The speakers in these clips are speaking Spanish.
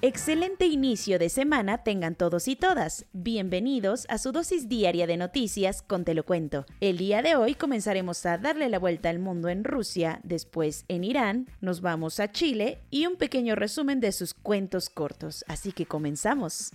Excelente inicio de semana tengan todos y todas. Bienvenidos a su dosis diaria de noticias con Te lo cuento. El día de hoy comenzaremos a darle la vuelta al mundo en Rusia, después en Irán, nos vamos a Chile y un pequeño resumen de sus cuentos cortos. Así que comenzamos.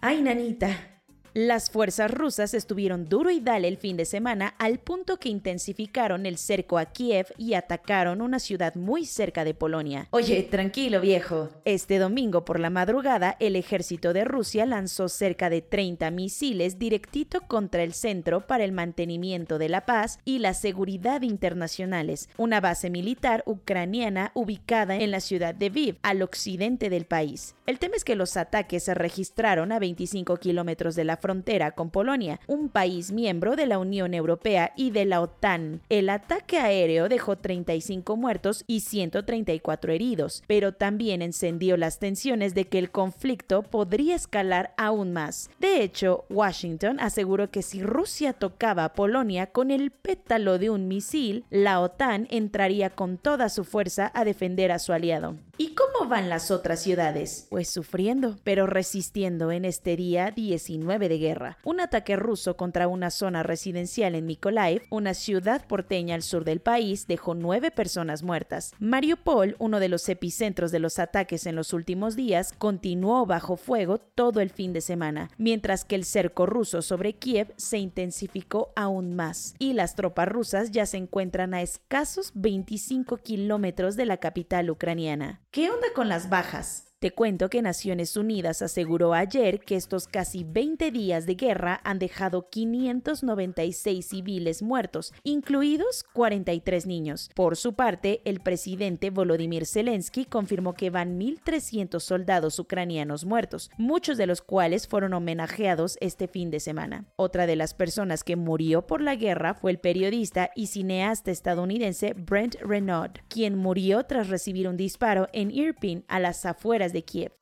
Ay, nanita, las fuerzas rusas estuvieron duro y dale el fin de semana al punto que intensificaron el cerco a Kiev y atacaron una ciudad muy cerca de Polonia. Oye, tranquilo viejo. Este domingo por la madrugada el ejército de Rusia lanzó cerca de 30 misiles directito contra el Centro para el Mantenimiento de la Paz y la Seguridad Internacionales, una base militar ucraniana ubicada en la ciudad de Viv, al occidente del país. El tema es que los ataques se registraron a 25 kilómetros de la frontera con Polonia, un país miembro de la Unión Europea y de la OTAN. El ataque aéreo dejó 35 muertos y 134 heridos, pero también encendió las tensiones de que el conflicto podría escalar aún más. De hecho, Washington aseguró que si Rusia tocaba a Polonia con el pétalo de un misil, la OTAN entraría con toda su fuerza a defender a su aliado. ¿Y cómo van las otras ciudades? Pues sufriendo, pero resistiendo en este día 19 de guerra. Un ataque ruso contra una zona residencial en Mykolaiv, una ciudad porteña al sur del país, dejó nueve personas muertas. Mariupol, uno de los epicentros de los ataques en los últimos días, continuó bajo fuego todo el fin de semana, mientras que el cerco ruso sobre Kiev se intensificó aún más y las tropas rusas ya se encuentran a escasos 25 kilómetros de la capital ucraniana. ¿Qué onda con las bajas? Te cuento que Naciones Unidas aseguró ayer que estos casi 20 días de guerra han dejado 596 civiles muertos, incluidos 43 niños. Por su parte, el presidente Volodymyr Zelensky confirmó que van 1.300 soldados ucranianos muertos, muchos de los cuales fueron homenajeados este fin de semana. Otra de las personas que murió por la guerra fue el periodista y cineasta estadounidense Brent Renaud, quien murió tras recibir un disparo en Irpin, a las afueras de Kiev.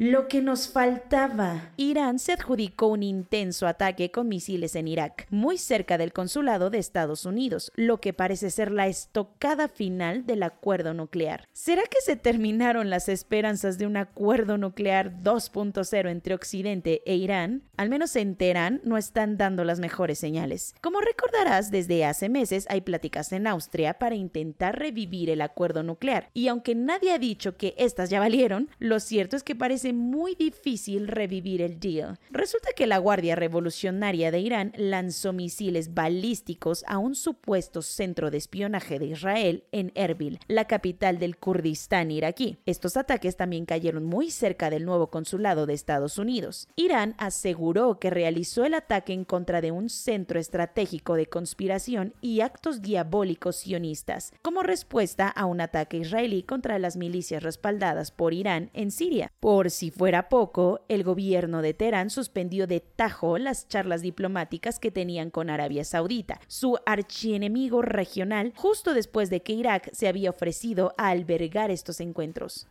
Lo que nos faltaba. Irán se adjudicó un intenso ataque con misiles en Irak, muy cerca del consulado de Estados Unidos, lo que parece ser la estocada final del acuerdo nuclear. ¿Será que se terminaron las esperanzas de un acuerdo nuclear 2.0 entre Occidente e Irán? Al menos en Teherán no están dando las mejores señales. Como recordarás, desde hace meses hay pláticas en Austria para intentar revivir el acuerdo nuclear, y aunque nadie ha dicho que estas ya valieron, lo cierto es que parece muy difícil revivir el deal. Resulta que la Guardia Revolucionaria de Irán lanzó misiles balísticos a un supuesto centro de espionaje de Israel en Erbil, la capital del Kurdistán iraquí. Estos ataques también cayeron muy cerca del nuevo consulado de Estados Unidos. Irán aseguró que realizó el ataque en contra de un centro estratégico de conspiración y actos diabólicos sionistas, como respuesta a un ataque israelí contra las milicias respaldadas por Irán en Siria. Por si fuera poco, el gobierno de Teherán suspendió de tajo las charlas diplomáticas que tenían con Arabia Saudita, su archienemigo regional, justo después de que Irak se había ofrecido a albergar estos encuentros.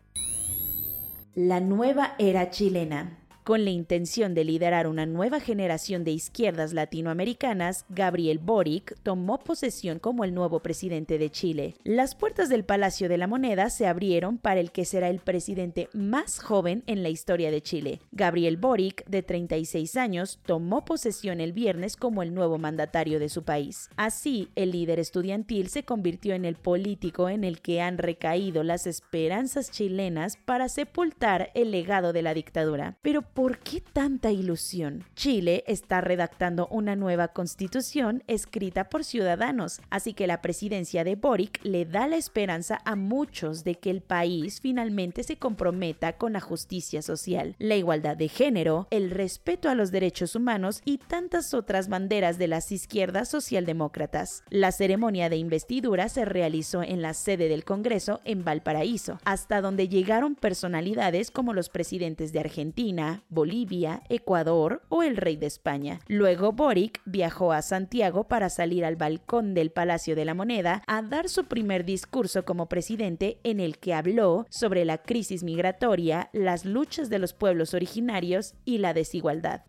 La nueva era chilena. Con la intención de liderar una nueva generación de izquierdas latinoamericanas, Gabriel Boric tomó posesión como el nuevo presidente de Chile. Las puertas del Palacio de la Moneda se abrieron para el que será el presidente más joven en la historia de Chile. Gabriel Boric, de 36 años, tomó posesión el viernes como el nuevo mandatario de su país. Así, el líder estudiantil se convirtió en el político en el que han recaído las esperanzas chilenas para sepultar el legado de la dictadura. Pero ¿por qué tanta ilusión? Chile está redactando una nueva constitución escrita por ciudadanos, así que la presidencia de Boric le da la esperanza a muchos de que el país finalmente se comprometa con la justicia social, la igualdad de género, el respeto a los derechos humanos y tantas otras banderas de las izquierdas socialdemócratas. La ceremonia de investidura se realizó en la sede del Congreso en Valparaíso, hasta donde llegaron personalidades como los presidentes de Argentina, Bolivia, Ecuador o el rey de España. Luego Boric viajó a Santiago para salir al balcón del Palacio de la Moneda a dar su primer discurso como presidente en el que habló sobre la crisis migratoria, las luchas de los pueblos originarios y la desigualdad.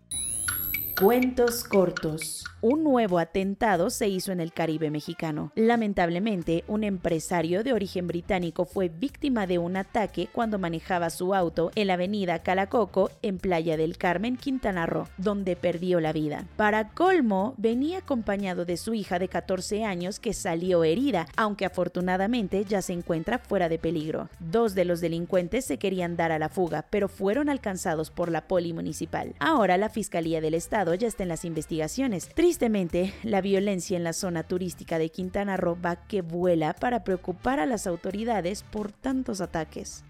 Cuentos cortos. Un nuevo atentado se hizo en el Caribe mexicano. Lamentablemente, un empresario de origen británico fue víctima de un ataque cuando manejaba su auto en la avenida Calacoco en Playa del Carmen, Quintana Roo, donde perdió la vida. Para colmo, venía acompañado de su hija de 14 años que salió herida, aunque afortunadamente ya se encuentra fuera de peligro. Dos de los delincuentes se querían dar a la fuga, pero fueron alcanzados por la poli municipal. Ahora la Fiscalía del Estado ya está en las investigaciones. Tristemente, la violencia en la zona turística de Quintana Roo va que vuela para preocupar a las autoridades por tantos ataques.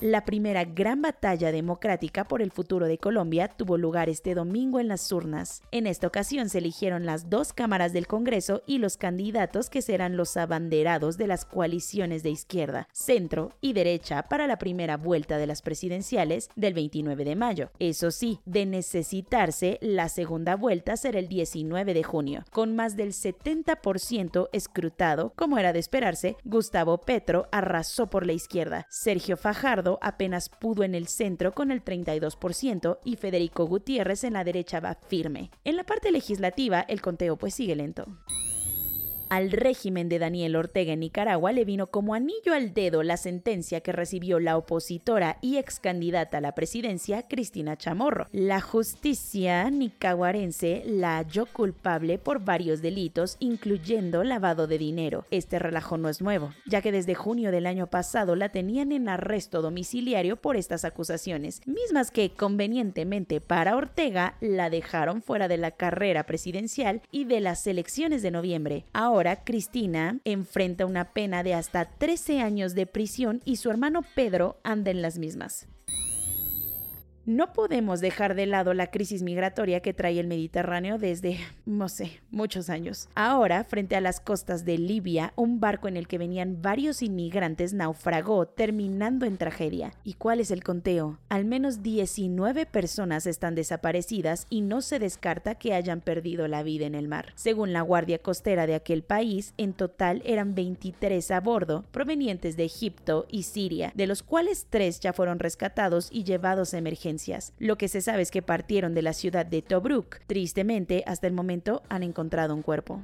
La primera gran batalla democrática por el futuro de Colombia tuvo lugar este domingo en las urnas. En esta ocasión se eligieron las dos cámaras del Congreso y los candidatos que serán los abanderados de las coaliciones de izquierda, centro y derecha para la primera vuelta de las presidenciales del 29 de mayo. Eso sí, de necesitarse, la segunda vuelta será el 19 de junio, con más del 70% escrutado, como era de esperarse, Gustavo Petro arrasó por la izquierda, Sergio Fajardo apenas pudo en el centro con el 32% y Federico Gutiérrez en la derecha va firme. En la parte legislativa el conteo pues sigue lento. Al régimen de Daniel Ortega en Nicaragua le vino como anillo al dedo la sentencia que recibió la opositora y ex candidata a la presidencia, Cristina Chamorro. La justicia nicaragüense la halló culpable por varios delitos, incluyendo lavado de dinero. Este relajo no es nuevo, ya que desde junio del año pasado la tenían en arresto domiciliario por estas acusaciones, mismas que convenientemente para Ortega la dejaron fuera de la carrera presidencial y de las elecciones de noviembre. Ahora Ahora Cristina enfrenta una pena de hasta 13 años de prisión y su hermano Pedro anda en las mismas. No podemos dejar de lado la crisis migratoria que trae el Mediterráneo desde, no sé, muchos años. Ahora, frente a las costas de Libia, un barco en el que venían varios inmigrantes naufragó, terminando en tragedia. ¿Y cuál es el conteo? Al menos 19 personas están desaparecidas y no se descarta que hayan perdido la vida en el mar. Según la Guardia Costera de aquel país, en total eran 23 a bordo, provenientes de Egipto y Siria, de los cuales tres ya fueron rescatados y llevados a emergencia lo que se sabe es que partieron de la ciudad de Tobruk. Tristemente, hasta el momento han encontrado un cuerpo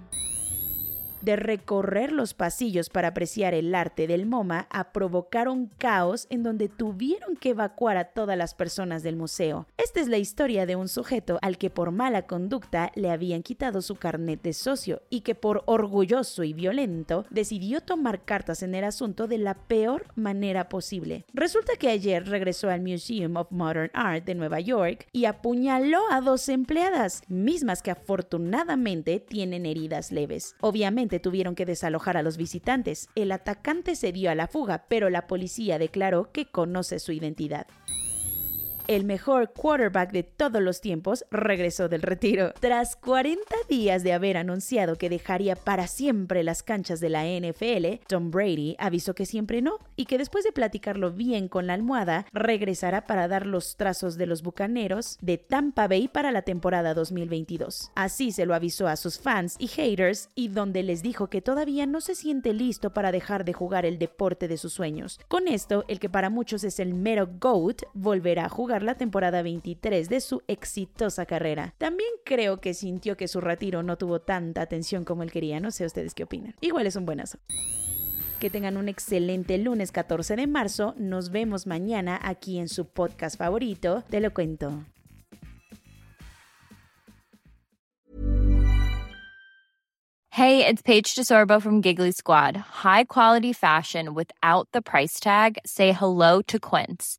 de recorrer los pasillos para apreciar el arte del MoMA a provocar un caos en donde tuvieron que evacuar a todas las personas del museo. Esta es la historia de un sujeto al que por mala conducta le habían quitado su carnet de socio y que por orgulloso y violento decidió tomar cartas en el asunto de la peor manera posible. Resulta que ayer regresó al Museum of Modern Art de Nueva York y apuñaló a dos empleadas, mismas que afortunadamente tienen heridas leves. Obviamente tuvieron que desalojar a los visitantes. El atacante se dio a la fuga, pero la policía declaró que conoce su identidad el mejor quarterback de todos los tiempos, regresó del retiro. Tras 40 días de haber anunciado que dejaría para siempre las canchas de la NFL, Tom Brady avisó que siempre no y que después de platicarlo bien con la almohada, regresará para dar los trazos de los bucaneros de Tampa Bay para la temporada 2022. Así se lo avisó a sus fans y haters y donde les dijo que todavía no se siente listo para dejar de jugar el deporte de sus sueños. Con esto, el que para muchos es el mero GOAT volverá a jugar la temporada 23 de su exitosa carrera. También creo que sintió que su retiro no tuvo tanta atención como él quería, no sé ustedes qué opinan. Igual es un buenazo. Que tengan un excelente lunes 14 de marzo. Nos vemos mañana aquí en su podcast favorito. Te lo cuento. Hey, it's Paige DeSorbo from Giggly Squad. High quality fashion without the price tag. Say hello to Quince.